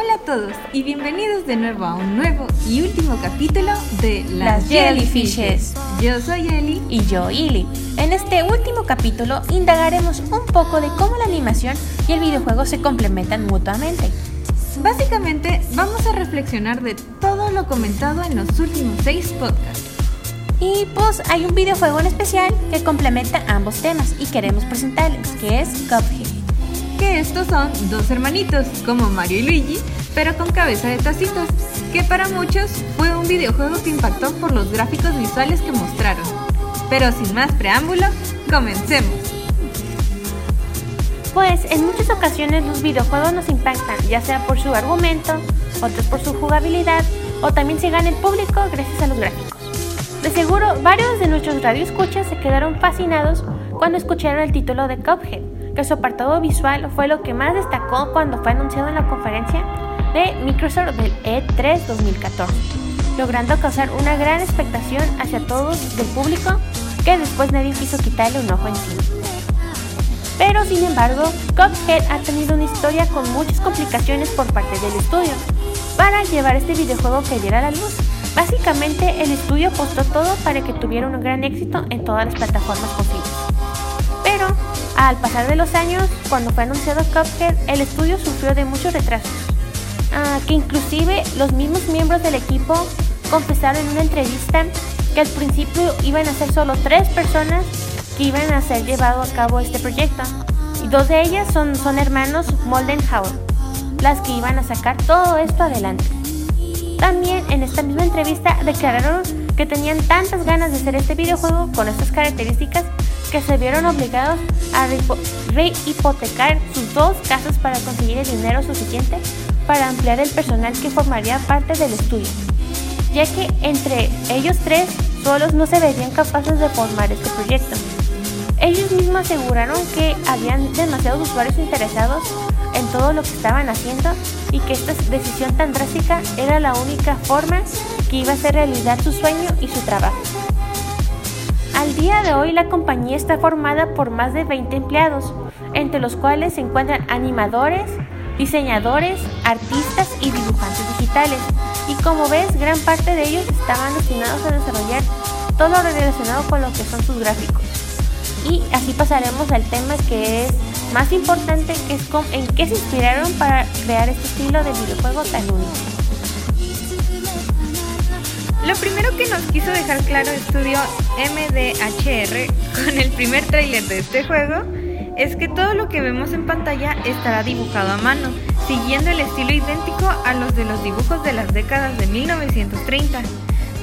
Hola a todos y bienvenidos de nuevo a un nuevo y último capítulo de Las, Jellyfishes. Yo soy Eli y yo Ili. En este último capítulo indagaremos un poco de cómo la animación y el videojuego se complementan mutuamente. Básicamente vamos a reflexionar de todo lo comentado en los últimos seis podcasts. Y pues hay un videojuego en especial que complementa ambos temas y queremos presentarles, que es Cuphead que estos son dos hermanitos, como Mario y Luigi, pero con cabeza de tacitos, que para muchos fue un videojuego que impactó por los gráficos visuales que mostraron. Pero sin más preámbulo, comencemos. Pues en muchas ocasiones los videojuegos nos impactan, ya sea por su argumento, otros por su jugabilidad, o también se gana el público gracias a los gráficos. De seguro, varios de nuestros radioescuchas se quedaron fascinados cuando escucharon el título de Cuphead, que su apartado visual fue lo que más destacó cuando fue anunciado en la conferencia de Microsoft del E3 2014, logrando causar una gran expectación hacia todos del público que después nadie quiso quitarle un ojo encima. Pero sin embargo, Cuphead ha tenido una historia con muchas complicaciones por parte del estudio para llevar este videojuego que diera a la luz. Básicamente el estudio apostó todo para que tuviera un gran éxito en todas las plataformas posibles. Pero al pasar de los años, cuando fue anunciado Cuphead, el estudio sufrió de muchos retrasos, ah, que inclusive los mismos miembros del equipo confesaron en una entrevista que al principio iban a ser solo tres personas que iban a ser llevado a cabo este proyecto, y dos de ellas son, son hermanos Moldenhauer, las que iban a sacar todo esto adelante. También en esta misma entrevista declararon que tenían tantas ganas de hacer este videojuego con estas características que se vieron obligados a rehipotecar sus dos casas para conseguir el dinero suficiente para ampliar el personal que formaría parte del estudio, ya que entre ellos tres solos no se verían capaces de formar este proyecto. Ellos mismos aseguraron que habían demasiados usuarios interesados en todo lo que estaban haciendo y que esta decisión tan drástica era la única forma que iba a hacer realidad su sueño y su trabajo. Día de hoy la compañía está formada por más de 20 empleados, entre los cuales se encuentran animadores, diseñadores, artistas y dibujantes digitales. Y como ves, gran parte de ellos estaban destinados a desarrollar todo lo relacionado con lo que son sus gráficos. Y así pasaremos al tema que es más importante, que es en qué se inspiraron para crear este estilo de videojuego tan único. Lo primero que nos quiso dejar claro estudio MDHR con el primer tráiler de este juego es que todo lo que vemos en pantalla estará dibujado a mano, siguiendo el estilo idéntico a los de los dibujos de las décadas de 1930,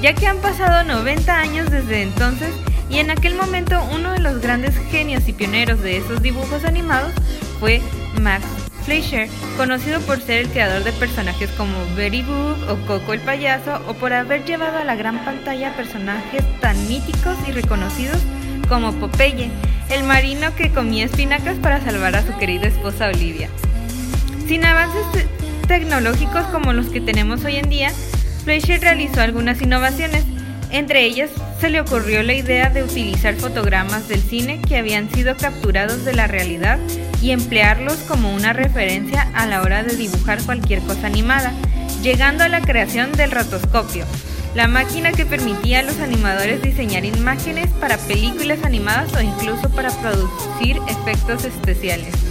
ya que han pasado 90 años desde entonces y en aquel momento uno de los grandes genios y pioneros de esos dibujos animados fue Max Fleischer, conocido por ser el creador de personajes como Betty Boop o Coco el payaso, o por haber llevado a la gran pantalla personajes tan míticos y reconocidos como Popeye, el marino que comía espinacas para salvar a su querida esposa Olivia. Sin avances tecnológicos como los que tenemos hoy en día, Fleischer realizó algunas innovaciones. Entre ellas se le ocurrió la idea de utilizar fotogramas del cine que habían sido capturados de la realidad y emplearlos como una referencia a la hora de dibujar cualquier cosa animada, llegando a la creación del rotoscopio, la máquina que permitía a los animadores diseñar imágenes para películas animadas o incluso para producir efectos especiales.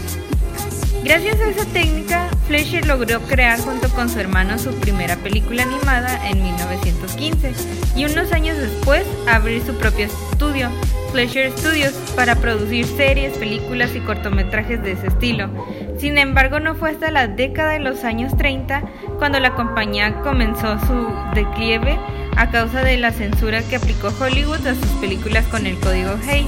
Gracias a esa técnica, Fleischer logró crear junto con su hermano su primera película animada en 1915 y unos años después abrir su propio estudio, Fleischer Studios, para producir series, películas y cortometrajes de ese estilo. Sin embargo, no fue hasta la década de los años 30 cuando la compañía comenzó su declive a causa de la censura que aplicó Hollywood a sus películas con el código Hays,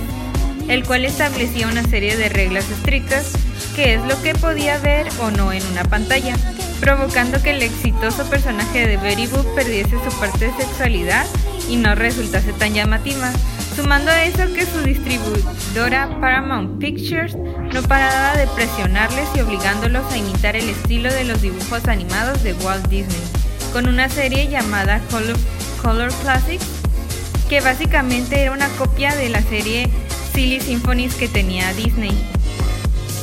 el cual establecía una serie de reglas estrictas qué es lo que podía ver o no en una pantalla, provocando que el exitoso personaje de Betty Boop perdiese su parte de sexualidad y no resultase tan llamativa. Sumando a eso que su distribuidora Paramount Pictures no paraba de presionarles y obligándolos a imitar el estilo de los dibujos animados de Walt Disney, con una serie llamada Color, Color Classics, que básicamente era una copia de la serie Silly Symphonies que tenía Disney.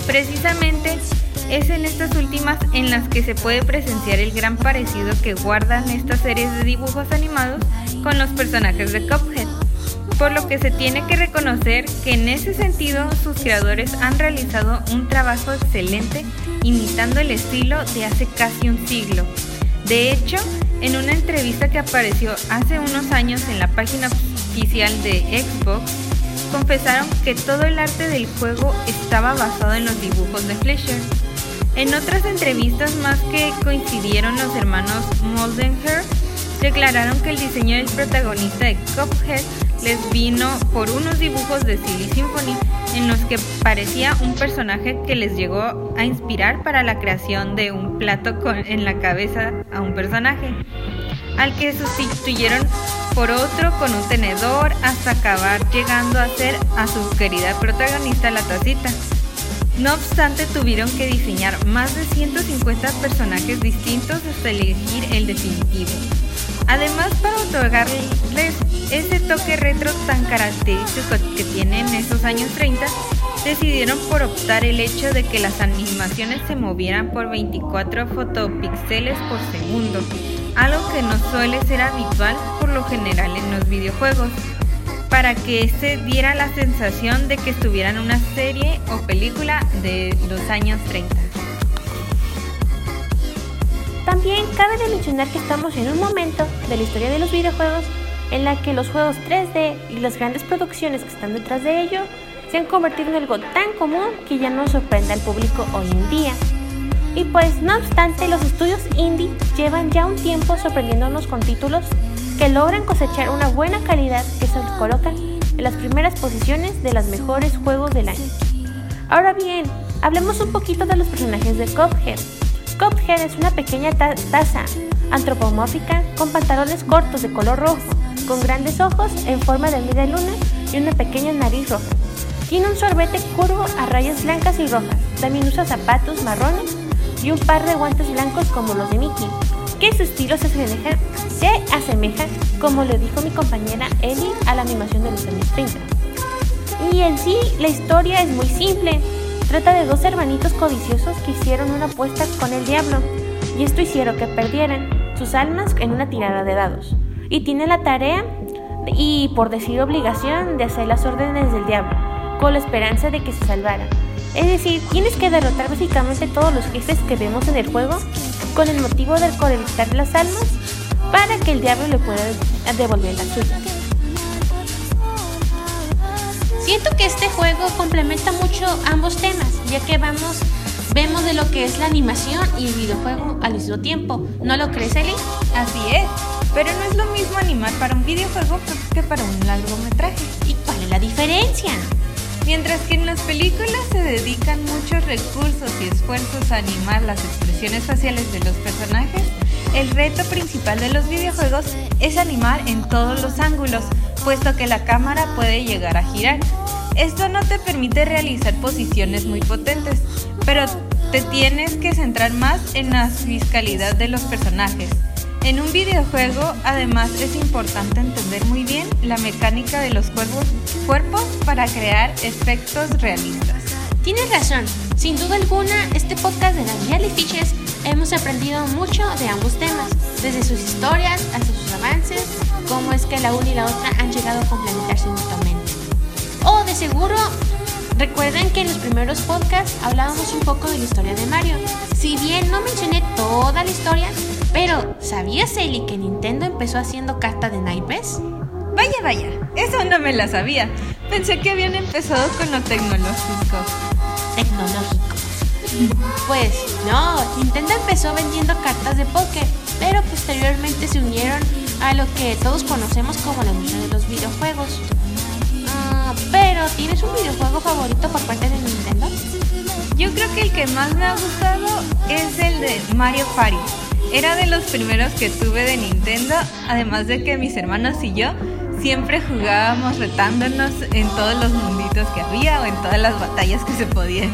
Precisamente, es en estas últimas en las que se puede presenciar el gran parecido que guardan estas series de dibujos animados con los personajes de Cuphead, por lo que se tiene que reconocer que en ese sentido sus creadores han realizado un trabajo excelente imitando el estilo de hace casi un siglo. De hecho, en una entrevista que apareció hace unos años en la página oficial de Xbox, confesaron que todo el arte del juego estaba basado en los dibujos de Fleischer. En otras entrevistas más que coincidieron los hermanos Moldenher, declararon que el diseño del protagonista de Cuphead les vino por unos dibujos de Silly Symphony en los que parecía un personaje que les llegó a inspirar para la creación de un plato con, en la cabeza a un personaje, al que sustituyeron por otro con un tenedor hasta acabar llegando a ser a su querida protagonista la tacita. No obstante, tuvieron que diseñar más de 150 personajes distintos hasta elegir el definitivo. Además, para otorgarles ese toque retro tan característico que tienen en esos años 30, decidieron por optar el hecho de que las animaciones se movieran por 24 fotopíxeles por segundo, algo que no suele ser habitual por lo general en los videojuegos para que se diera la sensación de que estuviera en una serie o película de los años 30. También cabe de mencionar que estamos en un momento de la historia de los videojuegos en la que los juegos 3D y las grandes producciones que están detrás de ello se han convertido en algo tan común que ya no sorprende al público hoy en día. Y pues no obstante, los estudios indie llevan ya un tiempo sorprendiéndonos con títulos que logran cosechar una buena calidad que se colocan en las primeras posiciones de los mejores juegos del año. Ahora bien, hablemos un poquito de los personajes de Cuphead. Cuphead es una pequeña taza antropomórfica con pantalones cortos de color rojo, con grandes ojos en forma de media luna y una pequeña nariz roja. Tiene un sorbete curvo a rayas blancas y rojas. También usa zapatos marrones y un par de guantes blancos como los de Mickey que su estilo se asemeja, se asemeja, como le dijo mi compañera Ellie, a la animación de los años 30. Y en sí, la historia es muy simple. Trata de dos hermanitos codiciosos que hicieron una apuesta con el diablo, y esto hicieron que perdieran sus almas en una tirada de dados. Y tiene la tarea, y por decir obligación, de hacer las órdenes del diablo, con la esperanza de que se salvara. Es decir, tienes que derrotar básicamente todos los jefes que vemos en el juego con el motivo de recolectar las almas para que el diablo le pueda devolver la suya. Siento que este juego complementa mucho ambos temas, ya que vamos, vemos de lo que es la animación y el videojuego al mismo tiempo. ¿No lo crees, Eli? Así es, pero no es lo mismo animar para un videojuego que para un largometraje. ¿Y cuál es la diferencia? Mientras que en las películas se dedican muchos recursos y esfuerzos a animar las expresiones faciales de los personajes, el reto principal de los videojuegos es animar en todos los ángulos, puesto que la cámara puede llegar a girar. Esto no te permite realizar posiciones muy potentes, pero te tienes que centrar más en la fiscalidad de los personajes. En un videojuego, además, es importante entender muy bien la mecánica de los cuerpos, cuerpos para crear efectos realistas. Tienes razón, sin duda alguna, este podcast de las Jelly Fishes hemos aprendido mucho de ambos temas, desde sus historias hasta sus avances, cómo es que la una y la otra han llegado a complementarse mutuamente. O de seguro Recuerden que en los primeros podcasts hablábamos un poco de la historia de Mario. Si bien no mencioné toda la historia, pero ¿sabías, Eli, que Nintendo empezó haciendo carta de naipes? Vaya, vaya, eso no me la sabía. Pensé que habían empezado con lo tecnológico. Tecnológico. Pues no, Nintendo empezó vendiendo cartas de póker, pero posteriormente se unieron a lo que todos conocemos como la industria de los videojuegos. Pero, ¿tienes un videojuego favorito por parte de Nintendo? Yo creo que el que más me ha gustado es el de Mario Party. Era de los primeros que tuve de Nintendo, además de que mis hermanos y yo siempre jugábamos retándonos en todos los munditos que había o en todas las batallas que se podían.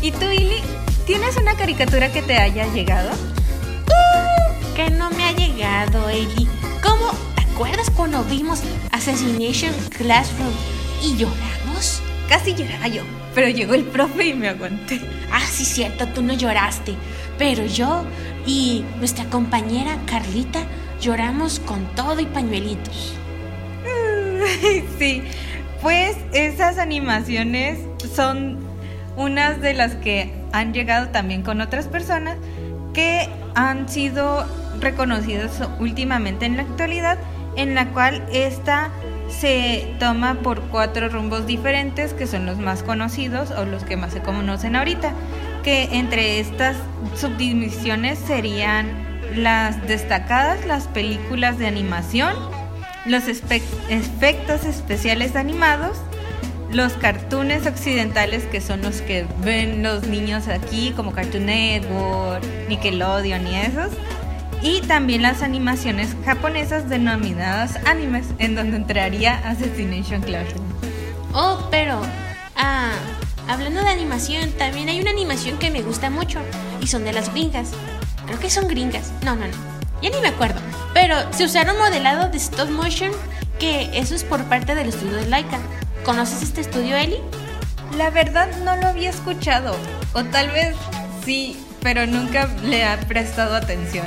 ¿Y tú, Ili? ¿Tienes una caricatura que te haya llegado? Uh, que no me ha llegado, Eli. ¿Cómo? ¿Te acuerdas cuando vimos Assassination Classroom y lloramos? casi lloraba yo, pero llegó el profe y me aguanté. Ah, sí, cierto, tú no lloraste, pero yo y nuestra compañera Carlita lloramos con todo y pañuelitos. sí, pues esas animaciones son unas de las que han llegado también con otras personas que han sido reconocidas últimamente en la actualidad, en la cual esta se toma por cuatro rumbos diferentes que son los más conocidos o los que más se conocen ahorita, que entre estas subdivisiones serían las destacadas, las películas de animación, los efectos especiales animados, los cartoons occidentales que son los que ven los niños aquí como Cartoon Network, Nickelodeon y esos, y también las animaciones japonesas denominadas animes, en donde entraría Assassination Classroom. Oh, pero ah, hablando de animación, también hay una animación que me gusta mucho y son de las gringas. Creo que son gringas. No, no, no. Ya ni me acuerdo. Pero se usaron modelado de stop motion, que eso es por parte del estudio de Laika. ¿Conoces este estudio, Eli? La verdad no lo había escuchado. O tal vez sí, pero nunca le ha prestado atención.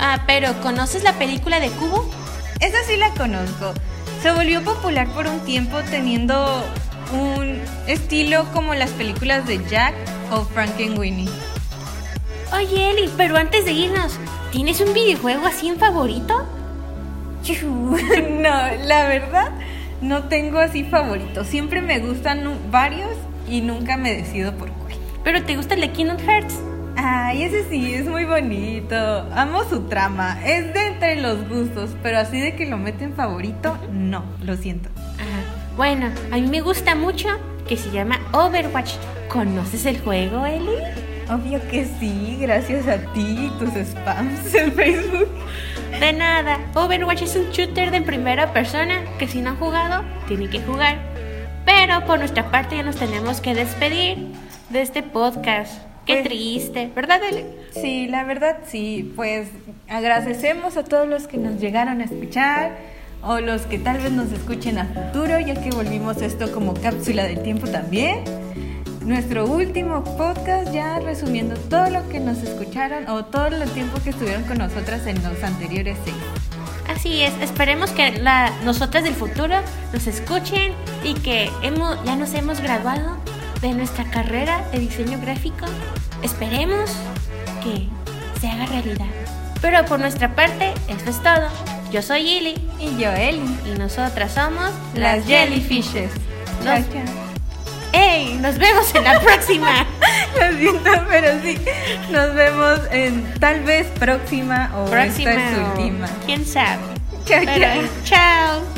Ah, pero ¿conoces la película de Cubo? Esa sí la conozco. Se volvió popular por un tiempo teniendo un estilo como las películas de Jack o Frankenweenie. Oye, Eli, pero antes de irnos, ¿tienes un videojuego así en favorito? no, la verdad no tengo así favorito. Siempre me gustan varios y nunca me decido por cuál. ¿Pero te gusta el de Kingdom Hearts? Ay, ese sí, es muy bonito. Amo su trama. Es de entre los gustos, pero así de que lo meten favorito, no, lo siento. Bueno, a mí me gusta mucho que se llama Overwatch. ¿Conoces el juego, Eli? Obvio que sí, gracias a ti y tus spams en Facebook. De nada, Overwatch es un shooter de primera persona que si no han jugado, tienen que jugar. Pero por nuestra parte ya nos tenemos que despedir de este podcast. Qué pues, triste, ¿verdad, Eli? Sí, la verdad sí. Pues agradecemos a todos los que nos llegaron a escuchar o los que tal vez nos escuchen a futuro, ya que volvimos esto como cápsula del tiempo también. Nuestro último podcast ya resumiendo todo lo que nos escucharon o todo el tiempo que estuvieron con nosotras en los anteriores seis. Así es, esperemos que la, nosotras del futuro nos escuchen y que hemos, ya nos hemos graduado de nuestra carrera de diseño gráfico, esperemos que se haga realidad. Pero por nuestra parte, eso es todo. Yo soy Ili. Y yo Eli. Y nosotras somos las Jellyfishes. Nos... ¡Ey! Nos vemos en la próxima. Lo siento, pero sí. Nos vemos en tal vez próxima o próxima esta es última. ¿Quién sabe? Chao, chao. Chao.